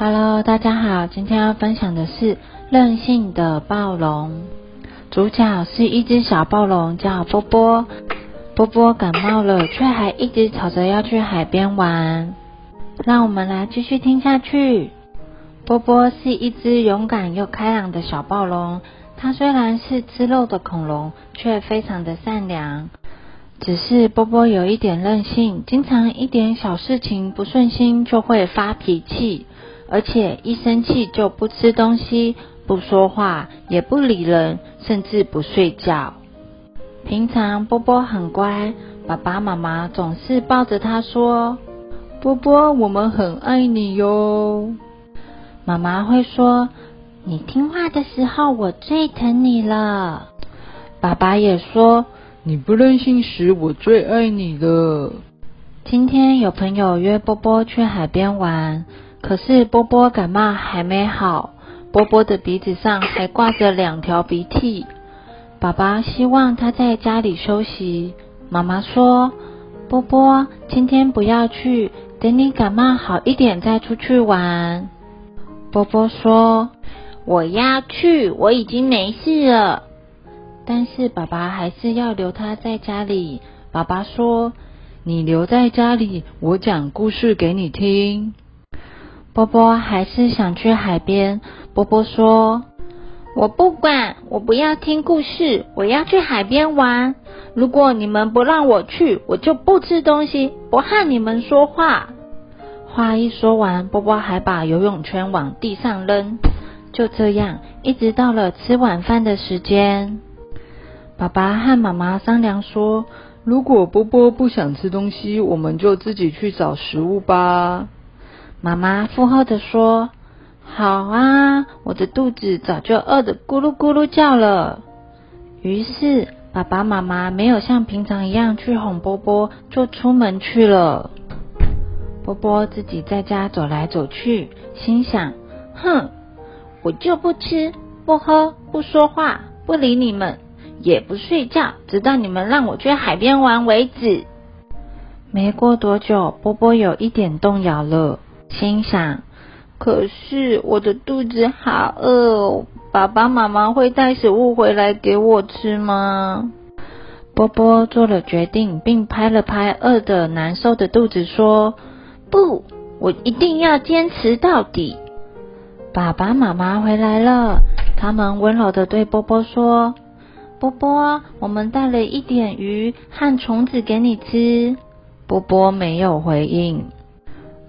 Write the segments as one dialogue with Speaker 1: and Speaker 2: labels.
Speaker 1: Hello，大家好，今天要分享的是任性的暴龙。主角是一只小暴龙，叫波波。波波感冒了，却还一直吵着要去海边玩。让我们来继续听下去。波波是一只勇敢又开朗的小暴龙。它虽然是吃肉的恐龙，却非常的善良。只是波波有一点任性，经常一点小事情不顺心就会发脾气，而且一生气就不吃东西、不说话、也不理人，甚至不睡觉。平常波波很乖，爸爸妈妈总是抱着他说：“波波，我们很爱你哟。”妈妈会说：“你听话的时候，我最疼你了。”爸爸也说。
Speaker 2: 你不任性时，我最爱你了。
Speaker 1: 今天有朋友约波波去海边玩，可是波波感冒还没好，波波的鼻子上还挂着两条鼻涕。爸爸希望他在家里休息。妈妈说：“波波，今天不要去，等你感冒好一点再出去玩。”波波说：“我要去，我已经没事了。”但是爸爸还是要留他在家里。爸爸说：“
Speaker 2: 你留在家里，我讲故事给你听。”
Speaker 1: 波波还是想去海边。波波说：“我不管，我不要听故事，我要去海边玩。如果你们不让我去，我就不吃东西，不和你们说话。”话一说完，波波还把游泳圈往地上扔。就这样，一直到了吃晚饭的时间。爸爸和妈妈商量说：“
Speaker 2: 如果波波不想吃东西，我们就自己去找食物吧。”
Speaker 1: 妈妈附和着说：“好啊，我的肚子早就饿得咕噜咕噜叫了。”于是爸爸妈妈没有像平常一样去哄波波，就出门去了。波波自己在家走来走去，心想：“哼，我就不吃、不喝、不说话、不理你们。”也不睡觉，直到你们让我去海边玩为止。没过多久，波波有一点动摇了，心想：可是我的肚子好饿，哦爸爸妈妈会带食物回来给我吃吗？波波做了决定，并拍了拍饿得难受的肚子，说：“不，我一定要坚持到底。”爸爸妈妈回来了，他们温柔的对波波说。波波，我们带了一点鱼和虫子给你吃。波波没有回应。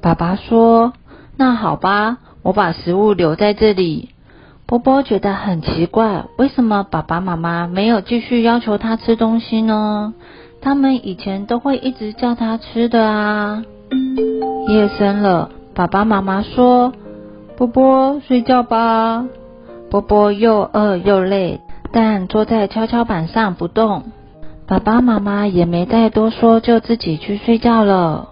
Speaker 1: 爸爸说：“那好吧，我把食物留在这里。”波波觉得很奇怪，为什么爸爸妈妈没有继续要求他吃东西呢？他们以前都会一直叫他吃的啊。夜深了，爸爸妈妈说：“波波，睡觉吧。”波波又饿又累。但坐在跷跷板上不动，爸爸妈妈也没再多说，就自己去睡觉了。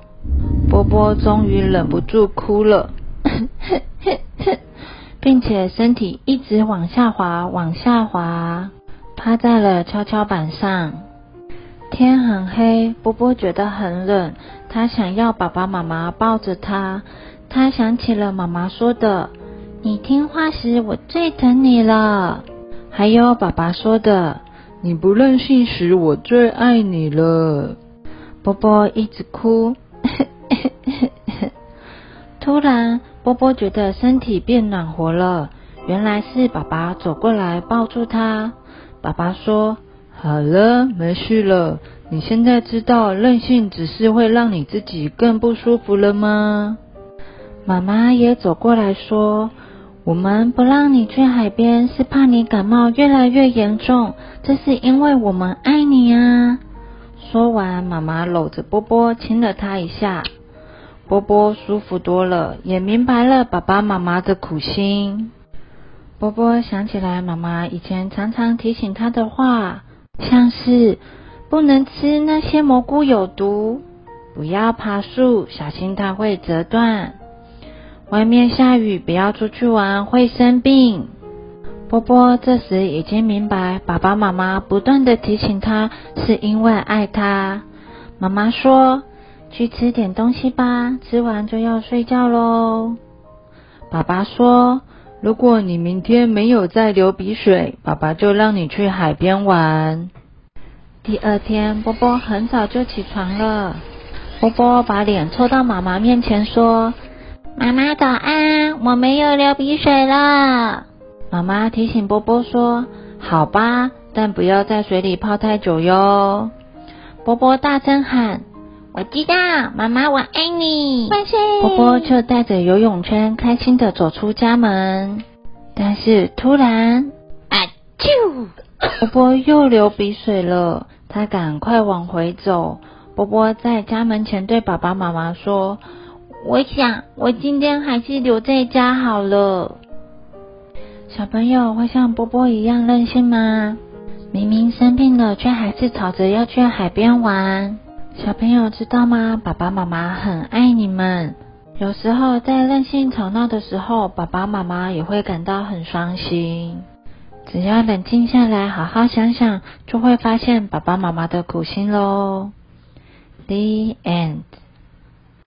Speaker 1: 波波终于忍不住哭了，并且身体一直往下滑，往下滑，趴在了跷跷板上。天很黑，波波觉得很冷，他想要爸爸妈妈抱着他。他想起了妈妈说的：“你听话时，我最疼你了。”还有爸爸说的：“
Speaker 2: 你不任性时，我最爱你了。”
Speaker 1: 波波一直哭。突然，波波觉得身体变暖和了。原来是爸爸走过来抱住他。爸爸说：“
Speaker 2: 好了，没事了。你现在知道任性只是会让你自己更不舒服了吗？”
Speaker 1: 妈妈也走过来说。我们不让你去海边，是怕你感冒越来越严重。这是因为我们爱你啊！说完，妈妈搂着波波亲了他一下，波波舒服多了，也明白了爸爸妈妈的苦心。波波想起来妈妈以前常常提醒他的话，像是不能吃那些蘑菇有毒，不要爬树，小心它会折断。外面下雨，不要出去玩，会生病。波波这时已经明白，爸爸妈妈不断的提醒他，是因为爱他。妈妈说：“去吃点东西吧，吃完就要睡觉喽。”爸爸说：“
Speaker 2: 如果你明天没有再流鼻水，爸爸就让你去海边玩。”
Speaker 1: 第二天，波波很早就起床了。波波把脸凑到妈妈面前说：“
Speaker 3: 妈妈早安，我没有流鼻水了。”
Speaker 1: 妈妈提醒波波说：“好吧，但不要在水里泡太久哟。”波波大声喊：“
Speaker 3: 我知道，妈妈我爱你。”
Speaker 1: 万岁！波波就带着游泳圈开心的走出家门。但是突然，
Speaker 3: 啊啾！
Speaker 1: 波波又流鼻水了，他赶快往回走。波波在家门前对爸爸妈妈说：“
Speaker 3: 我想我今天还是留在家好了。”
Speaker 1: 小朋友会像波波一样任性吗？明明生病了，却还是吵着要去海边玩。小朋友知道吗？爸爸妈妈很爱你们。有时候在任性吵闹的时候，爸爸妈妈也会感到很伤心。只要冷静下来，好好想想，就会发现爸爸妈妈的苦心喽。The end.